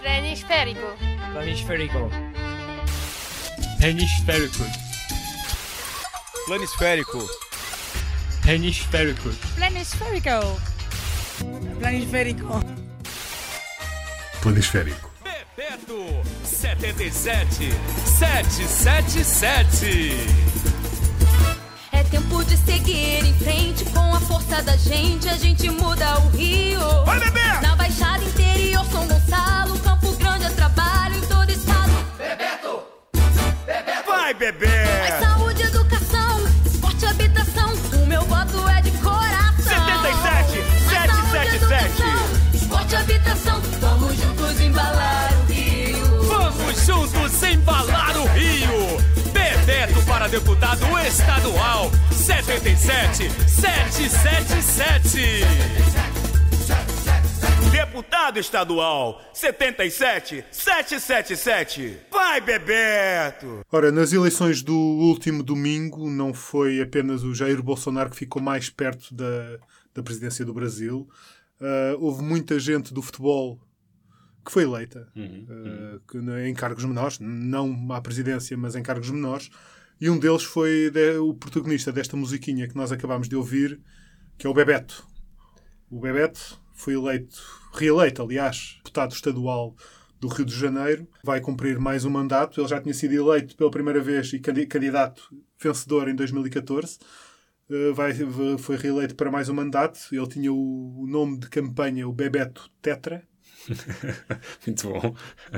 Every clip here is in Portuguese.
Planisférico. Planisférico. Hemisférico. Planisférico. Hemisférico. Planisférico. Planisférico. Planisférico. Bebeto 77 777. É tempo de seguir em frente com a força da gente. A gente muda o Rio. Vai, bebê! Na Baixada Interior, São Gonçalo, Vai, bebê! Mais saúde, educação, esporte e habitação. O meu voto é de coração. 77, Mais saúde, 777. educação, Esporte e habitação. Vamos juntos embalar o Rio. Vamos juntos embalar o Rio! Bebeto para deputado estadual 77 777. Deputado estadual 77 777. Vai, Bebeto! Ora, nas eleições do último domingo, não foi apenas o Jair Bolsonaro que ficou mais perto da, da presidência do Brasil. Ah, houve muita gente do futebol que foi eleita ah, que, em cargos menores, não à presidência, mas em cargos menores. E um deles foi de- o protagonista desta musiquinha que nós acabámos de ouvir, que é o Bebeto. O Bebeto foi eleito, reeleito, aliás, deputado estadual do Rio de Janeiro. Vai cumprir mais um mandato. Ele já tinha sido eleito pela primeira vez e candi- candidato vencedor em 2014. Uh, vai, foi reeleito para mais um mandato. Ele tinha o nome de campanha, o Bebeto Tetra. Muito bom.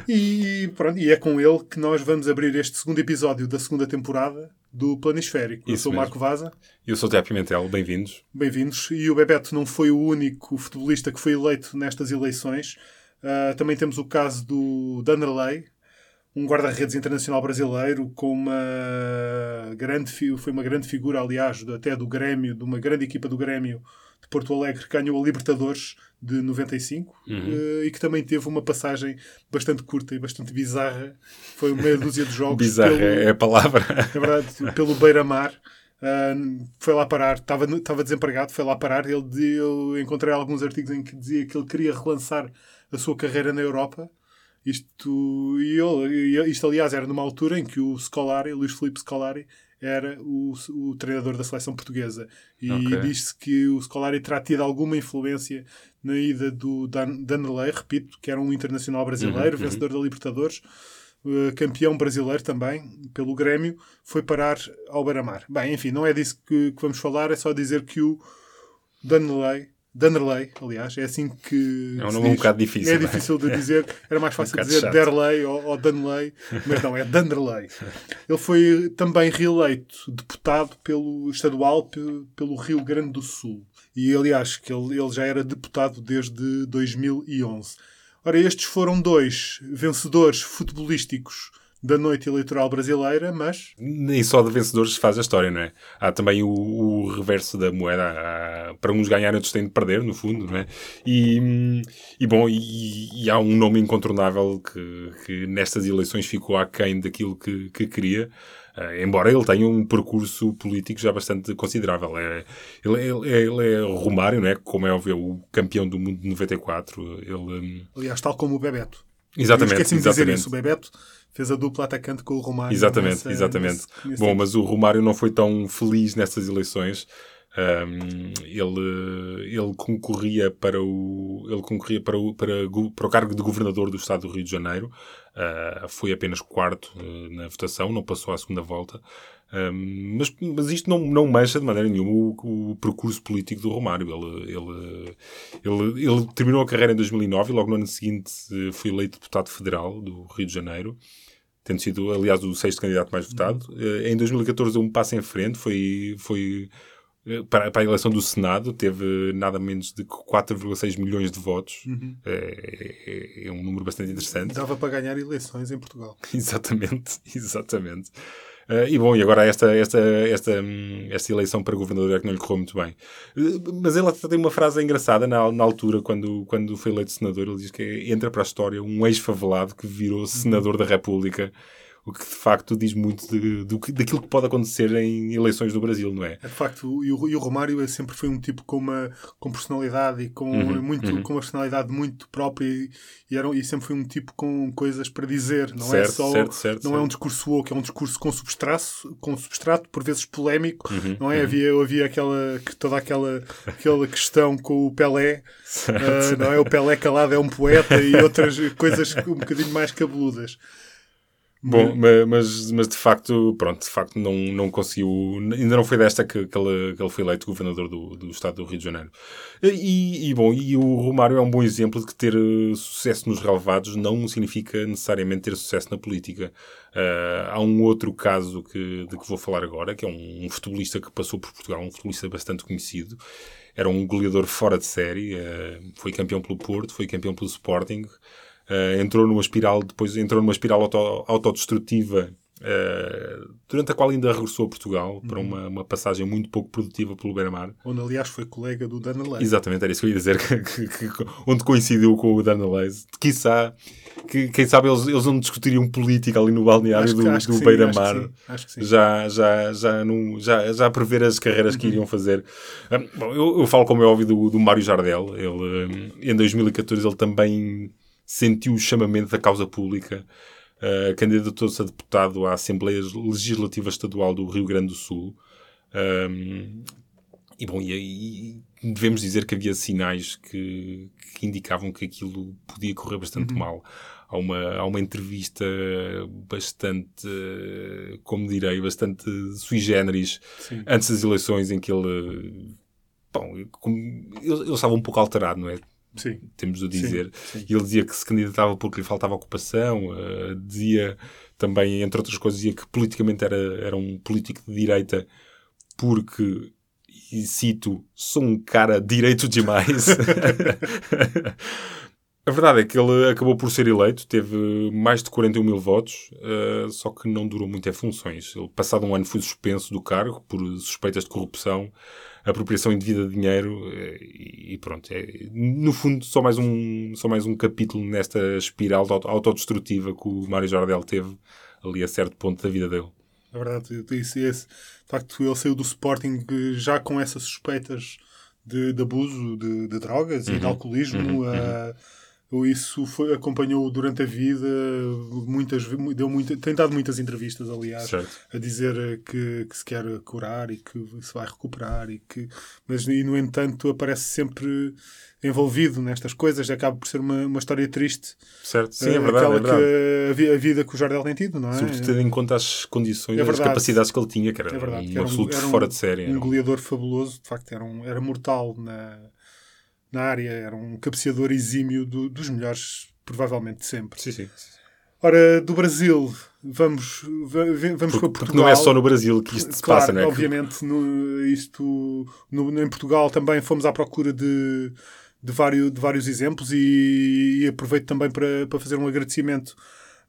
E, pronto, e é com ele que nós vamos abrir este segundo episódio da segunda temporada do Planisférico. Eu Isso sou o. Marco Vaza. Eu sou o Tiago Pimentel, bem-vindos. Bem-vindos. E o Bebeto não foi o único futebolista que foi eleito nestas eleições. Ah, também temos o caso do Danderley, um guarda-redes internacional brasileiro com uma grande foi uma grande figura, aliás, até do Grêmio, de uma grande equipa do Grêmio de Porto Alegre, ganhou a Libertadores de 95 eh, e que também teve uma passagem bastante curta e bastante bizarra. Foi meia dúzia de jogos. Bizarra pelo- é a palavra. é verdade, pelo Beira-Mar. Ah, foi lá parar, estava, estava desempregado, foi lá parar. Ele, eu encontrei alguns artigos em que dizia que ele queria relançar a sua carreira na Europa. Isto, e ele, e isto, aliás, era numa altura em que o Scolari, Luís Filipe Scolari, era o, o treinador da seleção portuguesa. E Ok. diz-se que o Scolari terá tido alguma influência na ida do Dan, Danley, repito, que era um internacional brasileiro, Uhum, uhum. vencedor da Libertadores, eh, campeão brasileiro também, pelo Grêmio, foi parar ao Beira-Mar. Bem, enfim, não é disso que, que vamos falar, é só dizer que o Danley, Danderley, aliás, é assim que. É um nome um bocado difícil, É é? difícil de dizer, era mais fácil bocado dizer chato. Derley ou, ou Danley, mas não, é Danderley. Ele foi também reeleito deputado pelo estadual pe- pelo Rio Grande do Sul. E aliás, que ele, ele já era deputado desde 2011. Ora, estes foram dois vencedores futebolísticos da noite eleitoral brasileira, mas Nem só de vencedores se faz a história, não é? Há também o, o reverso da moeda. Há- para uns ganhar, outros têm de perder, no fundo, não é? E, e bom, e, e há um nome incontornável que, que nestas eleições ficou aquém daquilo que, que queria. eh, embora ele tenha um percurso político já bastante considerável. É, ele, ele, ele é Romário, não é? Como é óbvio, o campeão do mundo de 94. Ele, hum, aliás, tal como o Bebeto. exatamente, esqueci-me de dizer isso. O Bebeto fez a dupla atacante com o Romário. Exatamente, nessa- exatamente. nesse- nesse Bom, tempo. mas o Romário não foi tão feliz nessas eleições. Ahm, ele, ele concorria para o ele concorria para o, para, para o cargo de governador do estado do Rio de Janeiro. Ah, foi apenas quarto eh, na votação, não passou à segunda volta. Ahm, mas, mas isto não, não mancha de maneira nenhuma o, o percurso político do Romário. Ele, ele, ele, ele terminou a carreira em 2009 e logo no ano seguinte eh, foi eleito deputado federal do Rio de Janeiro tendo sido, aliás, o sexto candidato mais votado. Eh, Em 2014 deu um passo em frente, foi, foi eh, para, para a eleição do Senado, teve nada menos de 4,6 milhões de votos. É, é- é um número bastante interessante. Dava para ganhar eleições em Portugal. Exatamente, exatamente. Eh, e bom, e agora esta, esta, esta, hum, esta eleição para governador é que não lhe correu muito bem. Eh, mas ele até tem uma frase engraçada na, na altura, quando, quando foi eleito senador. Ele diz que entra para a história um ex-favelado que virou senador da República. O que de facto diz muito de, que- daquilo que pode acontecer em eleições do Brasil, não é? É, de facto, e o, e o Romário é- sempre foi um tipo com uma com personalidade e com, Uhum, muito, uhum. com uma personalidade muito própria e, e, era, e sempre foi um tipo com coisas para dizer. Não certo, é só certo, certo. não é um discurso woke, é um discurso com substrato, com substrato por vezes polémico. Uhum, Não é? Havia, havia aquela, que- toda aquela, aquela questão com o Pelé, ah, não é? O Pelé calado é um poeta e outras coisas um bocadinho mais cabeludas. Bom, ma- mas, mas de facto, pronto, de facto não, não conseguiu, ainda não foi desta que, que, ele, que ele foi eleito governador do, do estado do Rio de Janeiro. E, e, bom, e o Romário é um bom exemplo de que ter eh, sucesso nos relevados não significa necessariamente ter sucesso na política. Ah, há um outro caso que, de que vou falar agora, que é um, um futebolista que passou por Portugal, um futebolista bastante conhecido. Era um goleador fora de série, eh, foi campeão pelo Porto, foi campeão pelo Sporting, Uh, entrou numa espiral, depois entrou numa espiral auto, autodestrutiva, uh, durante a qual ainda regressou a Portugal para uma, uma passagem muito pouco produtiva pelo Beira-Mar. Onde, aliás, foi colega do Dana. Exatamente, era isso que eu ia dizer, que, que- que- onde coincidiu com o Dana. Quiçá, que, quem sabe eles, eles não discutiriam política ali no balneário do, do Beira-Mar. Já, já, já, já, já a prever as carreiras que iriam fazer. Ah, bom, eu, eu falo, como é óbvio, do, do Mário Jardel. Ele, hum, em 2014, ele também sentiu o chamamento da causa pública. Uh, Candidatou-se a deputado à Assembleia Legislativa Estadual do Rio Grande do Sul. Um, e bom, e, e devemos dizer que havia sinais que, que indicavam que aquilo podia correr bastante mal. Há uma, há uma entrevista bastante, como direi, bastante sui generis Sim. antes das eleições em que ele. Bom, ele, ele estava um pouco alterado, não é? Sim. temos de dizer. sim. E ele dizia que se candidatava porque lhe faltava ocupação, eh, dizia também, entre outras coisas, dizia que politicamente era, era um político de direita porque, e cito, sou um cara direito demais. A verdade é que ele acabou por ser eleito, teve mais de 41 mil votos, eh, só que não durou muito em funções. Ele, passado um ano, foi suspenso do cargo por suspeitas de corrupção, apropriação indevida de dinheiro eh, e, pronto. É, no fundo, só mais, um, só mais um capítulo nesta espiral de auto- autodestrutiva que o Mário Jardel teve ali a certo ponto da vida dele. É verdade, esse, esse, de facto, ele saiu do Sporting já com essas suspeitas de, de abuso de, de drogas e de alcoolismo. eh, ou isso foi, acompanhou durante a vida, muitas, deu muita, tem dado muitas entrevistas, aliás, Certo. a dizer eh, que, que se quer curar e que se vai recuperar, e que, mas e, no entanto aparece sempre envolvido nestas coisas, acaba por ser uma, uma história triste. Certo? Sim, eh, é verdade. aquela É verdade. que a, a vida que o Jardel tem tido, não é? Sobretudo tendo em conta as condições, É as capacidades que ele tinha, que era, É verdade, um que era um- absoluto um- fora de série. um um- goleador fabuloso, de facto, era, um, era mortal na, na área, era um cabeceador exímio do- dos melhores, provavelmente sempre. Sim, sim. Ora, do Brasil, vamos, va- vamos para Portugal. porque não é só no Brasil que isto se Claro, passa, não é? Obviamente, no, isto, no, em Portugal também fomos à procura de, de, vários, de vários exemplos e, e aproveito também para, para fazer um agradecimento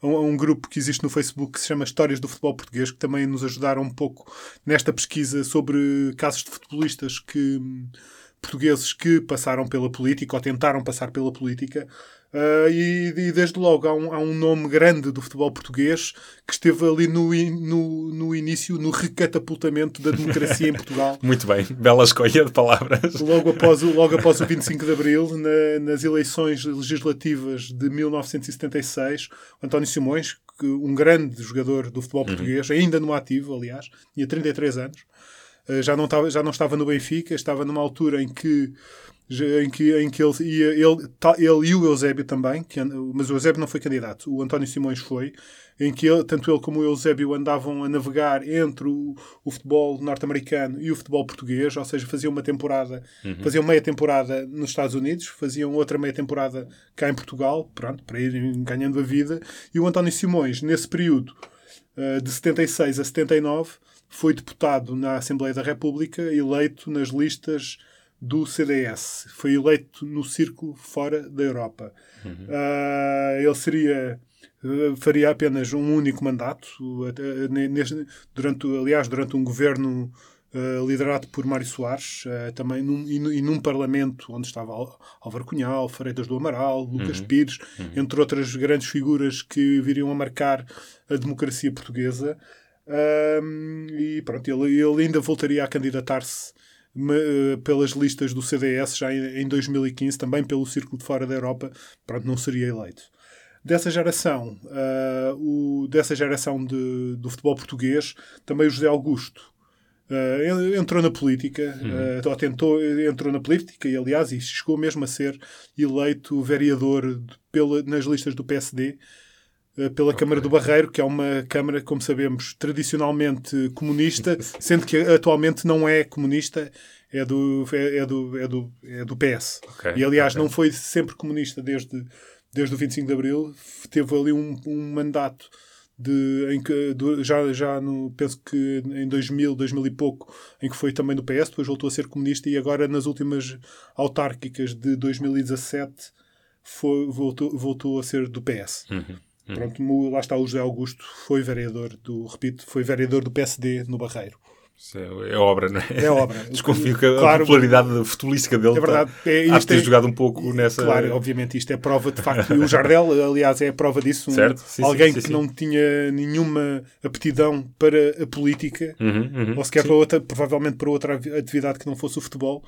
a um, a um grupo que existe no Facebook que se chama Histórias do Futebol Português, que também nos ajudaram um pouco nesta pesquisa sobre casos de futebolistas que portugueses que passaram pela política ou tentaram passar pela política. Ah, e, e desde logo há um, há um nome grande do futebol português que esteve ali no, in- no, no início, no recatapultamento da democracia em Portugal. Muito bem, bela escolha de palavras. Logo após, o, logo após o 25 de Abril, na- nas eleições legislativas de 1976, o António Simões, um grande jogador do futebol português, ainda no ativo, aliás, tinha 33 anos, já não, estava, já não estava no Benfica, estava numa altura em que em que, em que ele, ia, ele, ele e o Eusébio também, que, mas o Eusébio não foi candidato, o António Simões foi, em que ele- tanto ele como o Eusébio andavam a navegar entre o, o futebol norte-americano e o futebol português, ou seja, faziam uma temporada, faziam meia temporada nos Estados Unidos, faziam outra meia temporada cá em Portugal, pronto, para irem ganhando a vida, e o António Simões, nesse período, eh, de 76 a 79, foi deputado na Assembleia da República, eleito nas listas do CDS. Foi eleito no círculo fora da Europa. Ah, ele seria eh, faria apenas um único mandato, neste- durante, aliás, durante um governo uh, liderado por Mário Soares, uh, também num, e, e, num parlamento onde estava Álvaro Cunhal, Freitas do Amaral, Lucas uhum. Pires, uhum. entre outras grandes figuras que viriam a marcar a democracia portuguesa. E pronto, ele, ele ainda voltaria a candidatar-se pelas listas do CDS já em, em 2015, também pelo Círculo de Fora da Europa, pronto, não seria eleito dessa geração, uh, o, dessa geração de, do futebol português, também o José Augusto. Uh, entrou na política, uhum. uh, ou tentou, entrou na política e, aliás, e chegou mesmo a ser eleito vereador de, pela, nas listas do PSD pela okay. Câmara do Barreiro, que é uma Câmara, como sabemos, tradicionalmente comunista, sendo que atualmente não é comunista, é do, é, é do, é do, é do PS. Okay. E, aliás, okay. não foi sempre comunista desde desde o 25 de Abril, teve ali um, um mandato de, em que, de, já, já no, penso que em 2000, 2000 e pouco, em que foi também do PS, depois voltou a ser comunista e agora nas últimas autárquicas de 2017 foi, voltou, voltou a ser do PS. Uhum, uhum. Pronto, lá está o José Augusto, foi vereador do, repito, foi vereador do PSD no Barreiro. É, é, obra, não é? É obra. Desconfio que a claro, popularidade futebolística dele é verdade, é, isto ter é, jogado um pouco nessa. Claro, obviamente, isto é prova de facto. E o Jardel, aliás, é prova disso. Um, certo? Sim, alguém sim, sim, que não tinha nenhuma aptidão para a política, uhum, uhum, ou sequer para outra, provavelmente para outra atividade que não fosse o futebol.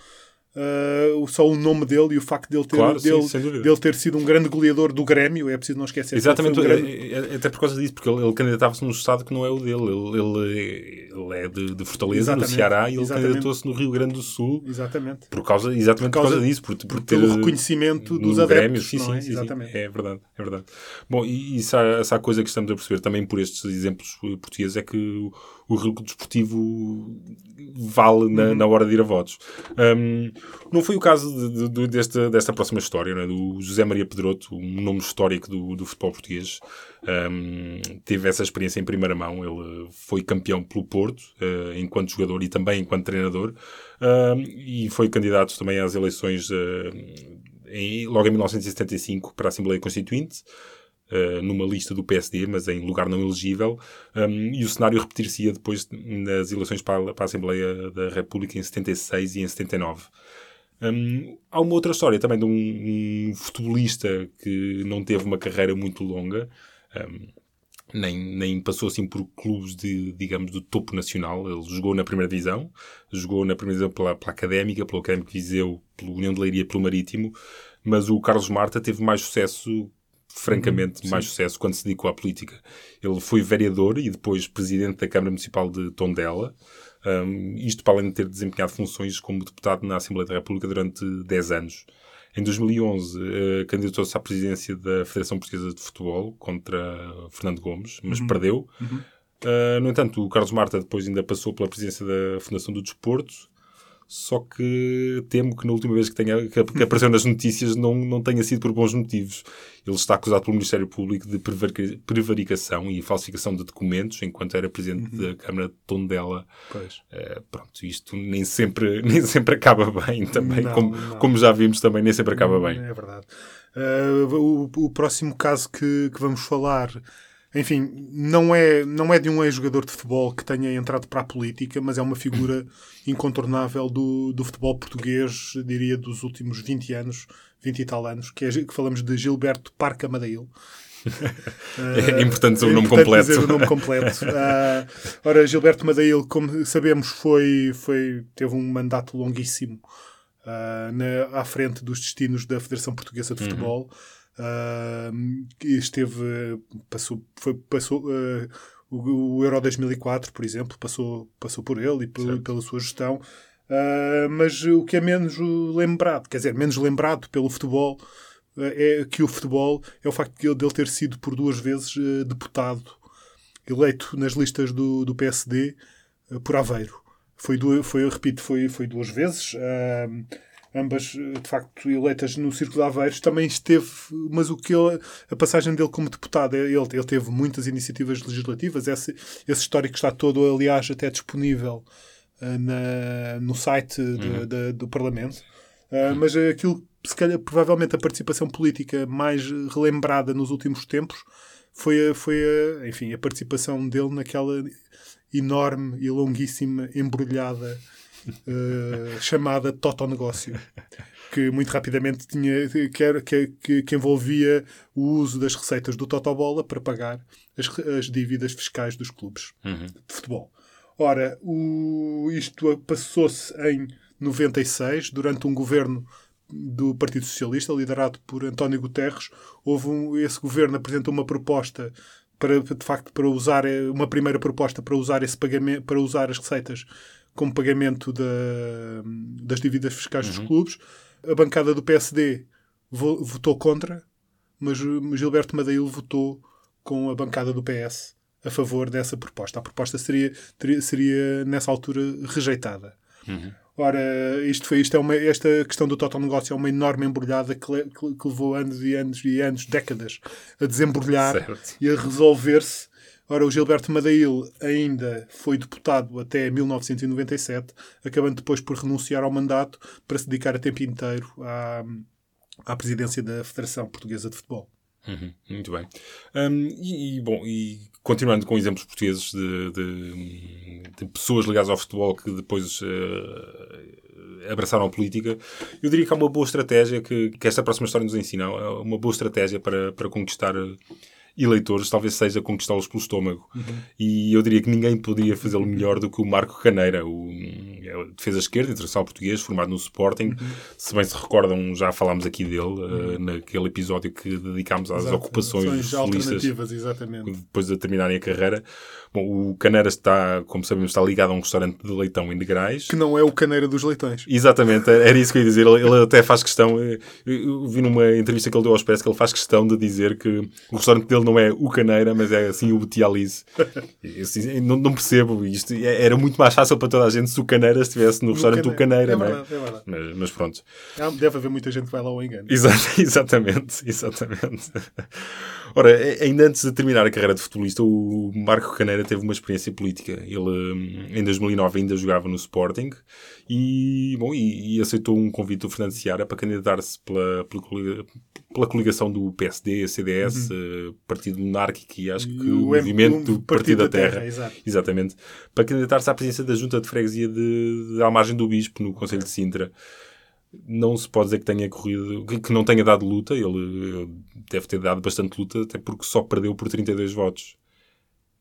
Uh, só o nome dele e o facto dele ter, claro, dele, sim, dele ter sido um grande goleador do Grêmio, é preciso não esquecer. Exatamente, um grande... É, é, até por causa disso, porque ele, ele candidatava-se num estado que não é o dele. Ele, ele, é de, de Fortaleza, exatamente, no Ceará, e ele candidatou-se no Rio Grande do Sul. Exatamente. Por causa, exatamente por causa, por causa disso, por, por ter o reconhecimento dos adeptos. Grêmio. Sim, sim, é? sim, exatamente. é verdade, é verdade. Bom, e isso há, essa coisa que estamos a perceber também por estes exemplos portugueses é que o, o risco desportivo vale na, uhum. na, hora de ir a votos. Um, não foi o caso de, de, desta, desta próxima história, é? do José Maria Pedroto, um nome histórico do, do futebol português. Um, teve essa experiência em primeira mão. Ele foi campeão pelo Porto, uh, enquanto jogador e também enquanto treinador, e foi candidato também às eleições uh, em, logo em 1975 para a Assembleia Constituinte. Uh, numa lista do PSD, mas em lugar não elegível, um, e o cenário repetir-se-ia depois nas eleições para, para, a Assembleia da República em 76 e em 79. Um, há uma outra história também de um, um, futebolista que não teve uma carreira muito longa, um, nem, nem passou assim por clubes de, digamos, do topo nacional. Ele jogou na primeira divisão, jogou na primeira divisão pela, pela Académica, pelo Académico Viseu, pela União de Leiria, pelo Marítimo, mas o Carlos Marta teve mais sucesso francamente, uhum, mais sucesso quando se dedicou à política. Ele foi vereador e depois presidente da Câmara Municipal de Tondela. Um, isto para além de ter desempenhado funções como deputado na Assembleia da República durante 10 anos. Em 2011, uh, candidatou-se à presidência da Federação Portuguesa de Futebol contra Fernando Gomes, mas uhum. perdeu. Uhum. Uh, no entanto, o Carlos Marta depois ainda passou pela presidência da Fundação do Desporto só que temo que na última vez que, tenha, que apareceu nas notícias não, não tenha sido por bons motivos. Ele está acusado pelo Ministério Público de prevaricação e falsificação de documentos enquanto era Presidente uhum. da Câmara de Tondela. Pois. Uh, pronto, isto nem sempre, nem sempre acaba bem também, não, como, não. como já vimos também, nem sempre acaba bem. É verdade. Uh, o, o próximo caso que, que vamos falar enfim, não é, não é de um ex-jogador de futebol que tenha entrado para a política, mas é uma figura incontornável do, do futebol português, diria, dos últimos 20 anos, 20 e tal anos, que, é, que falamos de Gilberto Parca Madeil. é importante dizer o nome completo. Dizer o nome completo. uh, ora, Gilberto Madeil, como sabemos, foi, foi, teve um mandato longuíssimo uh, na, à frente dos destinos da Federação Portuguesa de uhum. Futebol. Uhum Uh, esteve, passou, foi, passou uh, o, o, Euro 2004, por exemplo, passou, passou por ele e por, pela sua gestão. Uh, mas o que é menos lembrado, quer dizer, menos lembrado pelo futebol, é que o futebol é o facto de ele ter sido por duas vezes deputado eleito nas listas do, do PSD por Aveiro. Foi, foi, repito, foi, foi duas vezes. Uh, ambas de facto eleitas no Círculo de Aveiros, também esteve, mas o que ele, a passagem dele como deputado, ele, ele teve muitas iniciativas legislativas, esse, esse histórico está todo, aliás, até disponível uh, na, no site uhum. de, do Parlamento, uh, mas aquilo, se calhar, provavelmente a participação política mais relembrada nos últimos tempos foi, a, foi a, enfim, a participação dele naquela enorme e longuíssima embrulhada eh, chamada Toto Negócio, que muito rapidamente tinha, que, era- que, que- que envolvia o uso das receitas do Totobola para pagar as, as dívidas fiscais dos clubes Uhum. de futebol. Ora, o, isto passou-se em 96, durante um governo do Partido Socialista, liderado por António Guterres. Houve um, esse governo apresentou uma proposta para, de facto, para usar eh, uma primeira proposta para usar esse pagamento, para usar as receitas como pagamento da- das dívidas fiscais dos clubes. A bancada do PSD vo- votou contra, mas Gilberto Madail votou com a bancada do PS a favor dessa proposta. A proposta seria, teria- seria nessa altura, rejeitada. Ora, isto foi, isto é uma, esta questão do total negócio é uma enorme embrulhada que, le- que- que levou anos e anos e anos, décadas, a desembrulhar Certo. e a resolver-se. Ora, o Gilberto Madail ainda foi deputado até 1997, acabando depois por renunciar ao mandato para se dedicar a tempo inteiro à, à presidência da Federação Portuguesa de Futebol. Uhum, muito bem. Hum, e, e, bom, e continuando com exemplos portugueses de, de- de pessoas ligadas ao futebol que depois eh, abraçaram a política, eu diria que há uma boa estratégia que, que esta próxima história nos ensina. Uma boa estratégia para, para conquistar eh, eleitores, talvez seja conquistá-los pelo estômago. E eu diria que ninguém poderia fazê-lo melhor do que o Marco Caneira, o defesa esquerda, internacional português, formado no Sporting. Se bem se recordam, já falámos aqui dele, eh, naquele episódio que dedicámos às Exato. ocupações alternativas, exatamente. depois de terminarem a carreira. Bom, o Caneira está, como sabemos, está ligado a um restaurante de leitão em Negrais. Que não é o Caneira dos Leitões. Exatamente, era isso que eu ia dizer. Ele, ele até faz questão, eh, eu, vi numa entrevista que ele deu ao Expresso que ele faz questão de dizer que o restaurante dele não é o Caneira, mas é assim o Betialize. Assim, não, não percebo isto. É- Era muito mais fácil para toda a gente se o Caneira estivesse no restaurante do Caneira, é não é? verdade, é. Mas, mas pronto. Há- Deve haver muita gente que vai lá ao engano. Exa- exatamente, exatamente. Ora, ainda antes de terminar a carreira de futebolista, o Marco Caneira teve uma experiência política. Ele, hum, em 2009, ainda jogava no Sporting e, bom, e, e aceitou um convite do Fernando Seara para candidatar-se pela, pela, pela coligação do PSD, CDS, eh, Partido Monárquico e acho que Uhum. O, o Movimento o Partido da Terra. exato. Exatamente. Para candidatar-se à presidência da Junta de Freguesia de, de Almagem do Bispo, no Conselho de Sintra. Não se pode dizer que tenha corrido, que, não tenha dado luta. Ele eh, deve ter dado bastante luta, até porque só perdeu por 32 votos.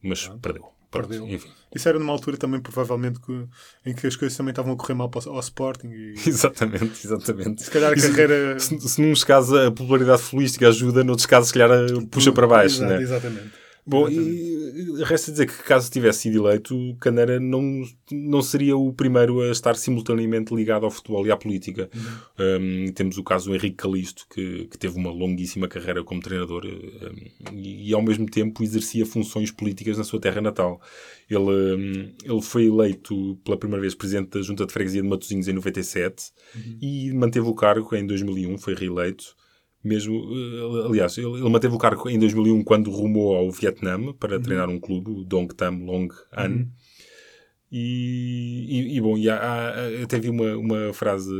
Mas perdeu. Pronto, Perdeu. Enfim. Isso era numa altura também, provavelmente, que- em que as coisas também estavam a correr mal para o- ao Sporting. E Exatamente, exatamente. se calhar a E se- carreira. Se, se num casos a popularidade futbolística ajuda, noutros casos, se calhar, eh, puxa para baixo. Exato, né? Exatamente. Bom, Exatamente. e resta dizer que caso tivesse sido eleito, o Caneira não, não seria o primeiro a estar simultaneamente ligado ao futebol e à política. Um, temos o caso do Henrique Calisto, que, que teve uma longuíssima carreira como treinador um, e, e, ao mesmo tempo, exercia funções políticas na sua terra natal. Ele, um, ele foi eleito pela primeira vez presidente da Junta de Freguesia de Matosinhos em 97 e manteve o cargo em 2001, foi reeleito. Mesmo, eh, aliás, ele, ele manteve o cargo em 2001 quando rumou ao Vietnã para treinar um clube, o Dong Tam Long An. E, e, e, bom, e há, há- até vi uma, uma, frase,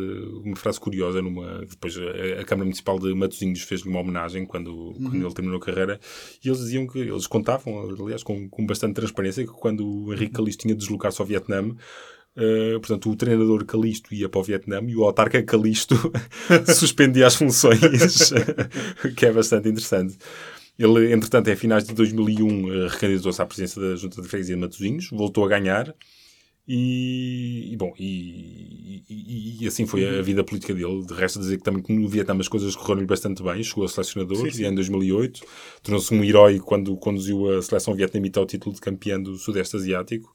uma frase curiosa numa. Depois a, a Câmara Municipal de Matosinhos fez-lhe uma homenagem quando, quando ele terminou a carreira. E eles diziam que eles contavam, aliás, com, com bastante transparência, que quando o Henrique Calixto tinha de deslocar-se ao Vietnã. Eh, portanto, o treinador Calisto ia para o Vietnã e o autarca Calisto suspendia as funções, que é bastante interessante. Ele, entretanto, em finais de 2001, eh, recandidatou-se à presidência da Junta de Freguesia de Matosinhos, voltou a ganhar e, e, bom, e, e- e assim foi a vida política dele. De resto, dizer que também no Vietnã as coisas correram-lhe bastante bem. Chegou a selecionador Sim, sim. e em 2008 tornou-se um herói quando conduziu a seleção vietnamita ao título de campeã do Sudeste Asiático.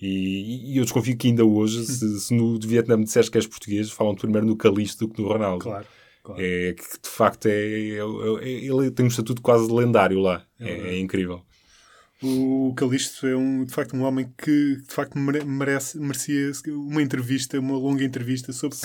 E, e eu desconfio que ainda hoje, se, se no Vietnã disseres que és português, falam primeiro no Calixto do que no Ronaldo. Claro. claro. É que de facto é, é- é- ele tem um estatuto quase lendário lá. É, é incrível. O Calixto é um, de facto um homem que de facto mere- merece, merecia uma entrevista, uma longa entrevista sobre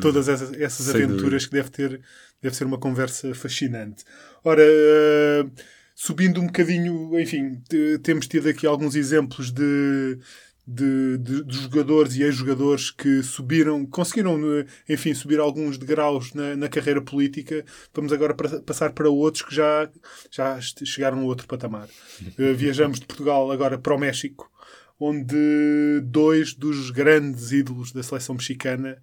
todas essas, essas aventuras que deve ter, deve ser uma conversa fascinante. Ora, eh, subindo um bocadinho, enfim, te- temos tido aqui alguns exemplos de, de, de- de jogadores e ex-jogadores que subiram, conseguiram, eh, enfim, subir alguns degraus na, na carreira política. Vamos agora para- passar para outros que já, já chegaram a outro patamar. Eh, viajamos de Portugal agora para o México, onde dois dos grandes ídolos da seleção mexicana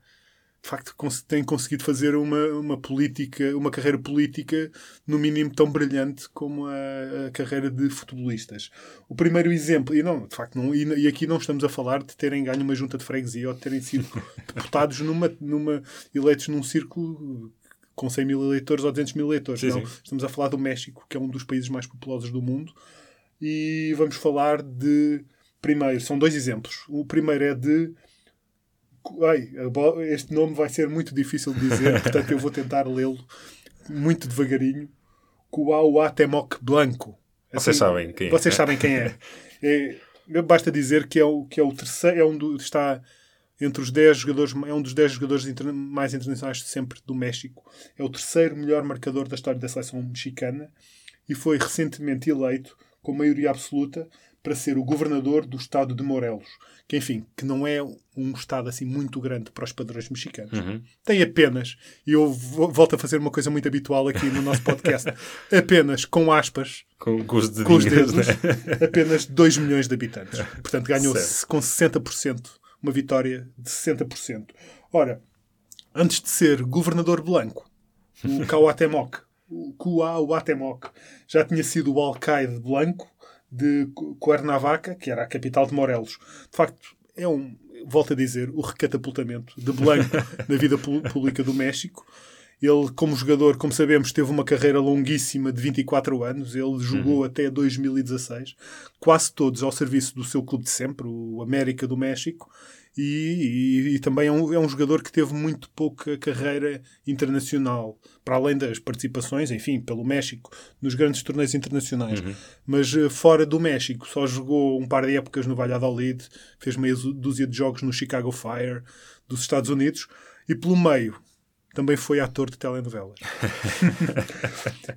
de facto têm conseguido fazer uma, uma política, uma carreira política no mínimo tão brilhante como a, a carreira de futebolistas. O primeiro exemplo, e não, de facto, não, e, e aqui não estamos a falar de terem ganho uma junta de freguesia ou de terem sido deputados numa, numa, eleitos num círculo com 100 mil eleitores ou 200 mil eleitores. Sim, não, sim. estamos a falar do México, que é um dos países mais populosos do mundo, e vamos falar de. Primeiro, são dois exemplos. O primeiro é de. Ai, este nome vai ser muito difícil de dizer, portanto eu vou tentar lê-lo muito devagarinho. Cuauhtémoc Blanco. Vocês sabem quem é. Vocês sabem quem é. É, Basta dizer que é o, que é o terceiro, é um do, está entre os 10 jogadores, é um dos 10 jogadores inter- mais internacionais de sempre do México. É o terceiro melhor marcador da história da seleção mexicana e foi recentemente eleito com maioria absoluta para ser o governador do estado de Morelos, que enfim, que não é um estado assim muito grande para os padrões mexicanos. Uhum. Tem apenas, e eu vo- volto a fazer uma coisa muito habitual aqui no nosso podcast, apenas com aspas, Com, com os com os dedos, né? apenas 2 milhões de habitantes. Portanto, ganhou Certo. com 60%, uma vitória de 60%. Ora, antes de ser governador blanco, o Cuauhtémoc, o Cuauhtémoc já tinha sido o alcaide blanco de Cu- Cuernavaca, que era a capital de Morelos. De facto, é um, volto a dizer, o recatapultamento de Blanco na vida pública do México. Ele, como jogador, como sabemos, teve uma carreira longuíssima de 24 anos. Ele jogou até 2016, quase todos ao serviço do seu clube de sempre, o América do México. E, e- e também é um, é um jogador que teve muito pouca carreira internacional, para além das participações, enfim, pelo México, nos grandes torneios internacionais. Mas eh, fora do México, só jogou um par de épocas no Valladolid, fez meia dúzia de jogos no Chicago Fire dos Estados Unidos e pelo meio também foi ator de telenovelas.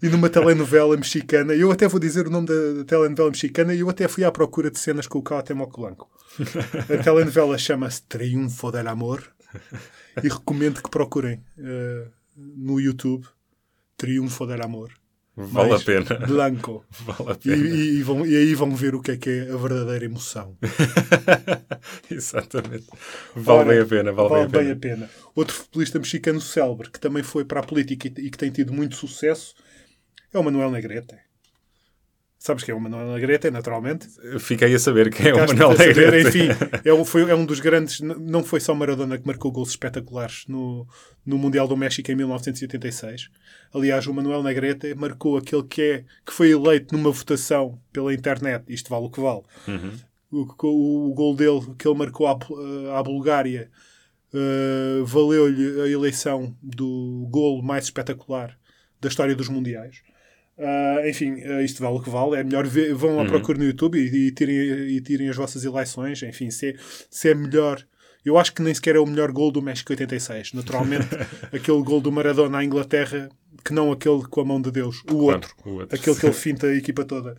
e numa telenovela mexicana, eu até vou dizer o nome da, da telenovela mexicana, e eu até fui à procura de cenas com o Cuauhtémoc Blanco. A telenovela chama-se Triunfo del Amor e recomendo que procurem eh, no YouTube Triunfo del Amor. Vale a pena. Blanco. Vale a E, pena. e- e vão, e aí vão ver o que é que é a verdadeira emoção. Exatamente. Vale Ora, bem a pena. Vale, bem a pena. Outro futebolista mexicano célebre que também foi para a política e, e que tem tido muito sucesso é o Manuel Negrete. Sabes quem é o Manuel Negrete, naturalmente? Fiquei a saber quem é o Manuel Negrete. Enfim, é, um- foi, é um dos grandes. Não foi só Maradona que marcou gols espetaculares no, no Mundial do México em 1986. Aliás, o Manuel Negrete marcou aquele que, é, que foi eleito numa votação pela internet. Isto vale o que vale. O, o, o gol dele que ele marcou à, Bu- à Bulgária eh, valeu-lhe a eleição do gol mais espetacular da história dos Mundiais. Ah, enfim, eh, isto vale o que vale. É melhor ver, vão à procura no YouTube e, e, tirem, e tirem as vossas eleições. Enfim, se é, se é melhor. Eu acho que nem sequer é o melhor gol do México 86. Naturalmente, aquele gol do Maradona à Inglaterra, que não aquele com a mão de Deus. O outro. o outro. Aquele que ele finta a equipa toda.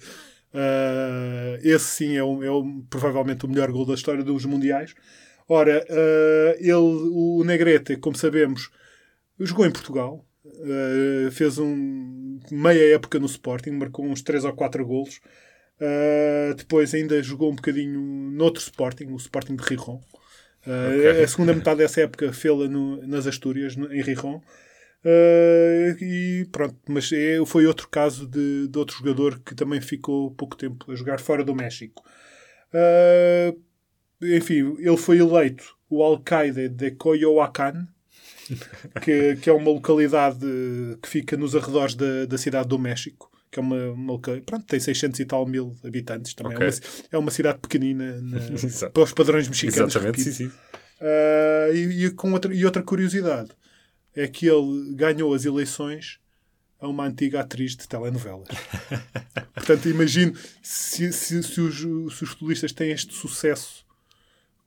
Ah, esse sim é, o, é o- provavelmente o melhor gol da história dos Mundiais. Ora, ah, ele, o Negrete, como sabemos, jogou em Portugal. Uh, fez um meia época no Sporting, marcou uns 3 ou 4 golos. Uh, depois ainda jogou um bocadinho noutro Sporting, o Sporting de Rijon. Uh, Ok. A segunda metade dessa época fê-la nas Astúrias, no- em Rijon. Uh, e pronto, mas é, foi outro caso de, de outro jogador que também ficou pouco tempo a jogar fora do México. Enfim, ele foi eleito o alcaide de Coyoacán, que, que é uma localidade que fica nos arredores da, da cidade do México, que é uma, uma pronto, tem 600 e tal mil habitantes também. Ok. É, uma, é uma cidade pequenina na- para os padrões mexicanos. Exatamente, sim, sim. Ah, e, e com outra, e outra curiosidade é que ele ganhou as eleições a uma antiga atriz de telenovelas. Portanto, imagino se, se, se os, se os futebolistas têm este sucesso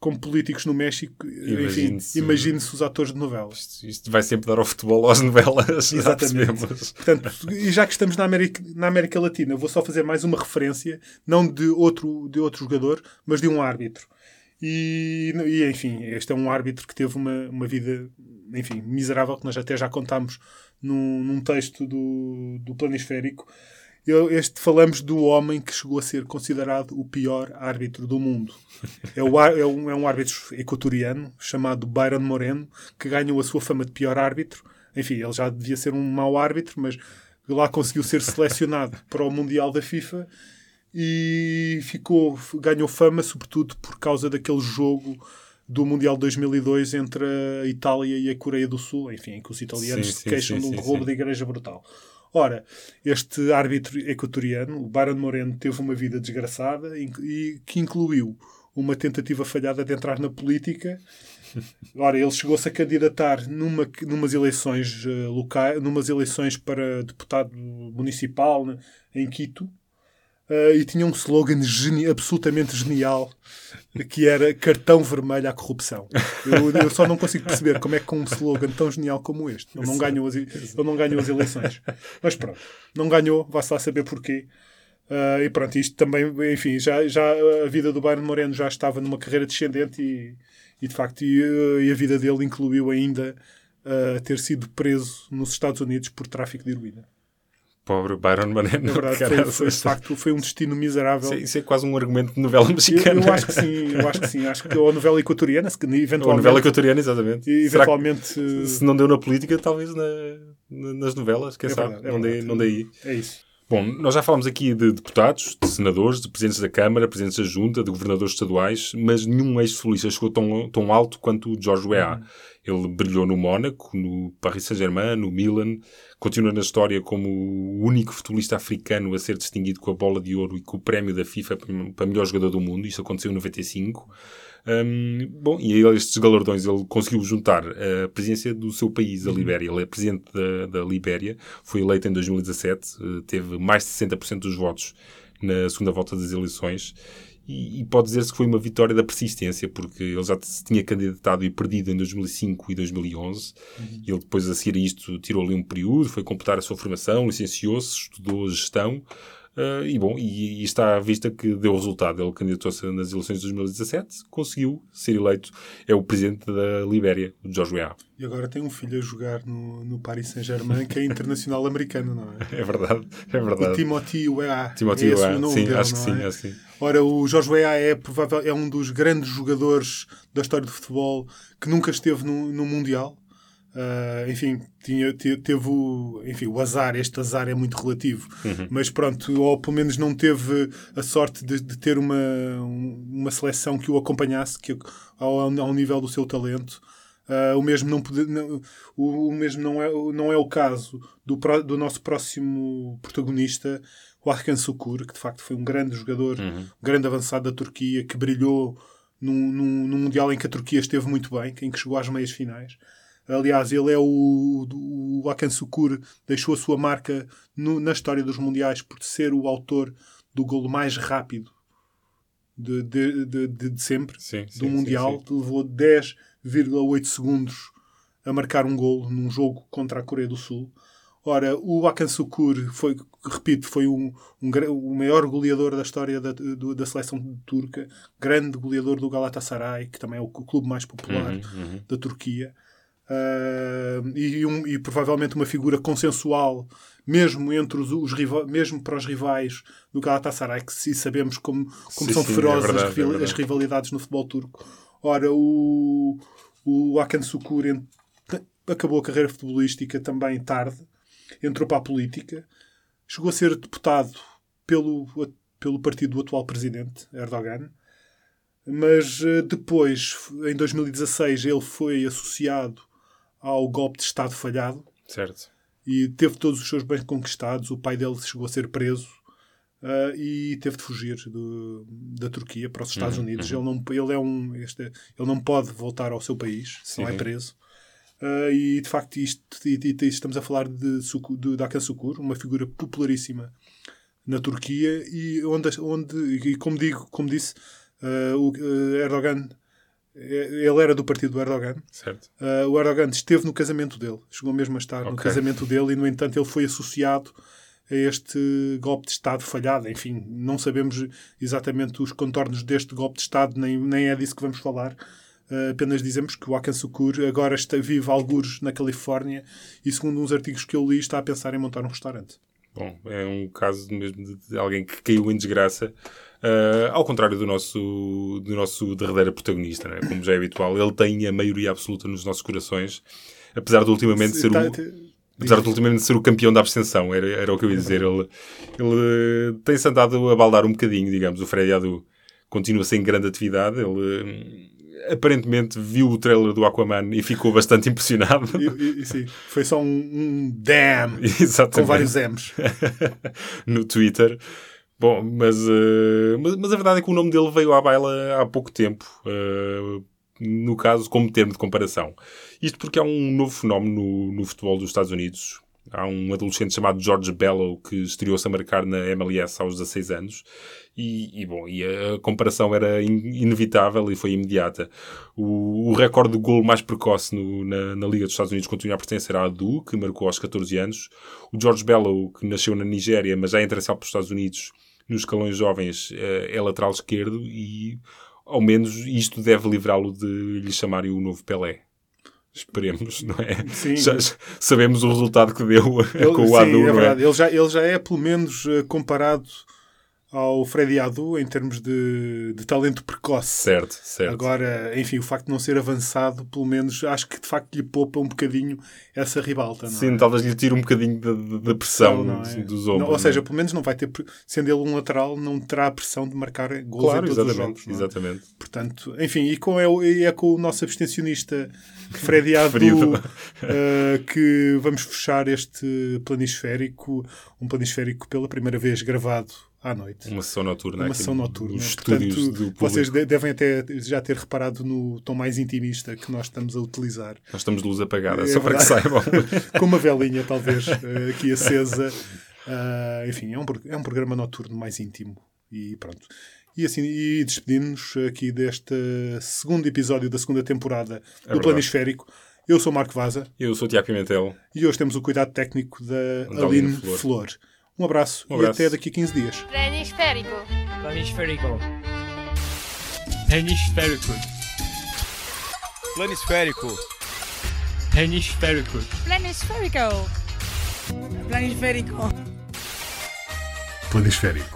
como políticos no México, Imagine-se- os atores de novelas. Isto, isto vai sempre dar ao futebol, às novelas. Exatamente. Portanto, e já que estamos na América, na América Latina, vou só fazer mais uma referência, não de outro, de outro jogador, mas de um árbitro. E, e, enfim, este é um árbitro que teve uma, uma vida, enfim, miserável, que nós até já contámos num, num texto do, do Planisférico. Eu- este falamos do homem que chegou a ser considerado o pior árbitro do mundo. É, o é um, é um árbitro equatoriano chamado Byron Moreno que ganhou a sua fama de pior árbitro. Enfim, ele já devia ser um mau árbitro, mas lá conseguiu ser selecionado para o Mundial da FIFA e ficou, ganhou fama sobretudo por causa daquele jogo do Mundial de 2002 entre a Itália e a Coreia do Sul, enfim, em que os italianos Sim, se sim, queixam sim, de um sim, roubo sim. de igreja brutal. Ora, este árbitro equatoriano, o Byron Moreno, teve uma vida desgraçada e que incluiu uma tentativa falhada de entrar na política. Ora, ele chegou-se a candidatar numa, numas eleições eh, locais, numas eleições para deputado municipal né, em Quito. Eh, e tinha um slogan geni- absolutamente genial que era cartão vermelho à corrupção. Eu, eu só não consigo perceber como é que com um slogan tão genial como este ele não ganhou as, ele não ganhou as eleições. Mas pronto, não ganhou, vá-se lá saber porquê. Ah, e pronto, isto também, enfim, já, já a vida do Byron Moreno já estava numa carreira descendente e, e de facto, e, e a vida dele incluiu ainda ah, ter sido preso nos Estados Unidos por tráfico de heroína. Pobre Byron Moreno. Na verdade, foi, foi, de facto, foi um destino miserável. Isso, é, isso é quase um argumento de novela Eu, mexicana. eu acho que sim, eu acho que sim. Acho que ou a novela equatoriana, se que Ou a eventualmente, novela equatoriana, exatamente. que eventualmente eh, se não deu na política, talvez na- na- nas novelas, quem É sabe? verdade, é não, dei, não dei aí. é isso. Bom, nós já falámos aqui de deputados, de senadores, de presidentes da Câmara, presidentes da Junta, de governadores estaduais, mas nenhum ex-futbolista chegou tão, tão alto quanto o Jorge Weah. Ele brilhou no Mónaco, no Paris Saint-Germain, no Milan, continua na história como o único futebolista africano a ser distinguido com a bola de ouro e com o prémio da FIFA para melhor jogador do mundo. Isto aconteceu em 95. Hum, bom, e a estes galardões ele conseguiu juntar a presidência do seu país, a Libéria. Ele é presidente da, da Libéria, foi eleito em 2017, eh, teve mais de 60% dos votos na segunda volta das eleições. E, e pode dizer-se que foi uma vitória da persistência, porque ele já se tinha candidatado e perdido em 2005 e 2011. E ele depois a seguir a isto tirou ali um período, foi completar a sua formação, licenciou-se, estudou gestão. Uh, e bom, e, e está à vista que deu resultado. Ele candidatou-se nas eleições de 2017, conseguiu ser eleito. É o presidente da Libéria, o George Weah. E agora tem um filho a jogar no, no Paris Saint-Germain que é internacional americano, não é? É verdade, é O verdade. Timothy Weah. Timothy é Weah, o sim, dele, acho que sim, é? acho que sim. Ora, o Jorge Weah é, provável, é um dos grandes jogadores da história do futebol que nunca esteve no, no Mundial. Ah, enfim, tinha, te- teve o, enfim, o azar, este azar é muito relativo, mas pronto, ou pelo menos não teve a sorte de, de ter uma, um- uma seleção que o acompanhasse que, ao, ao nível do seu talento. Ah, o mesmo não, pode, não, o, o mesmo não, é, não é o caso do, pró- do nosso próximo protagonista, o Arkan Sukur, que de facto foi um grande jogador, um grande avançado da Turquia, que brilhou num, num, num Mundial em que a Turquia esteve muito bem, em que chegou às meias finais. Aliás, ele é o, o Akan Sukur, deixou a sua marca no- na história dos Mundiais por ser o autor do golo mais rápido de, de, de, de- sempre Sim, do sim, Mundial. sim. Levou 10,8 segundos a marcar um golo num jogo contra a Coreia do Sul. Ora, o Akan Sukur foi, repito, foi um, um o maior goleador da história da, do- da seleção turca, grande goleador do Galatasaray, que também é o clube mais popular Uhum, da Turquia. Ah, e, um- e provavelmente uma figura consensual, mesmo entre os, os mesmo para os rivais do Galatasaray, que se sabemos como, como Sim, são sim, é ferozes verdade, as, é rivali- verdade. as rivalidades no futebol turco. Ora, o, o Akan Sukur acabou a carreira futebolística também tarde, entrou para a política, chegou a ser deputado pelo, pelo partido do atual presidente, Erdogan, mas eh, depois, em 2016, ele foi associado ao golpe de Estado falhado Certo. e teve todos os seus bens conquistados. O pai dele chegou a ser preso ah, e teve de fugir do- da Turquia para os Estados Uhum, Unidos. Ele, não, ele, é um, este, ele não pode voltar ao seu país se não é Sim. preso. Ah, e de facto, isto, e- e- estamos a falar de, Suku- de Dakan Sukur, uma figura popularíssima na Turquia e onde, onde e como digo, como disse, ah, o ah, Erdogan, ele era do partido do Erdogan. Certo. Uh, o Erdogan esteve no casamento dele, chegou mesmo a estar no Ok. casamento dele e, no entanto, ele foi associado a este golpe de Estado falhado. Enfim, não sabemos exatamente os contornos deste golpe de Estado, nem, nem é disso que vamos falar. Uh, apenas dizemos que o Akan Sukur agora está, vive algures na Califórnia e, segundo uns artigos que eu li, está a pensar em montar um restaurante. Bom, é um caso mesmo de, de alguém que caiu em desgraça. Uh, ao contrário do nosso, do nosso derradeiro protagonista, né? como já é habitual, ele tem a maioria absoluta nos nossos corações, apesar de ultimamente ser o, Tá- apesar de ultimamente ser o campeão da abstenção, era, era o que eu ia dizer. Ele, ele tem-se andado a baldar um bocadinho, digamos. O Freddy Adu continua sem grande atividade. Ele hum, aparentemente viu o trailer do Aquaman e ficou bastante impressionado. E- e sim, foi só um, um damn Exatamente. com vários M's. no Twitter. Bom, mas, eh, mas, mas a verdade é que o nome dele veio à baila há pouco tempo. eh, no caso, como termo de comparação. Isto porque há um novo fenómeno no, no futebol dos Estados Unidos. Há um adolescente chamado George Bellow que estreou-se a marcar na MLS aos 16 anos. E, e, bom, e a comparação era in- inevitável e foi imediata. O, o recorde de gol mais precoce no- na, na Liga dos Estados Unidos continua a pertencer à Adu, que marcou aos 14 anos. O George Bellow, que nasceu na Nigéria, mas já é internacional para os Estados Unidos, nos escalões jovens, eh, é lateral esquerdo e, ao menos, isto deve livrá-lo de lhe chamarem o novo Pelé. Esperemos, não é? Sim. Já- sabemos o resultado que deu Ele, com o Adu, é é? Ele, já, ele já é, pelo menos, eh, comparado ao Freddy Adu em termos de, de talento precoce. Certo, certo. Agora, enfim, o facto de não ser avançado, pelo menos, acho que de facto lhe poupa um bocadinho essa ribalta. Não Sim, é? talvez lhe tire um bocadinho da, pressão Não, não é? dos Não, ombros. ou seja, não é? pelo menos não vai ter, sendo ele um lateral, não terá a pressão de marcar gols claro, em todos exatamente, os jogos. é? exatamente. Portanto, enfim, e com, é, é com o nosso abstencionista Freddy Adu eh, que vamos fechar este planisférico, um planisférico pela primeira vez gravado à noite. Uma sessão noturna Uma sessão no- noturna. nos Portanto, do vocês de- devem até já ter reparado no tom mais intimista que nós estamos a utilizar. Nós estamos de luz apagada, É só para que saibam. Com uma velinha, talvez, eh, aqui acesa. Ah, enfim, é um, é um programa noturno mais íntimo. E pronto. E assim, e despedimos aqui deste segundo episódio da segunda temporada do É verdade. Planisférico. Eu sou Marco Vaza Eu sou o Tiago Pimentel. e hoje temos o cuidado técnico da Da Aline Aline Flor. Flor. Um abraço, Um e abraço. até daqui a 15 dias. Planisférico. Planisférico. Hemisférico. Planisférico. Hemisférico. Planisférico. Planisférico. Planisférico.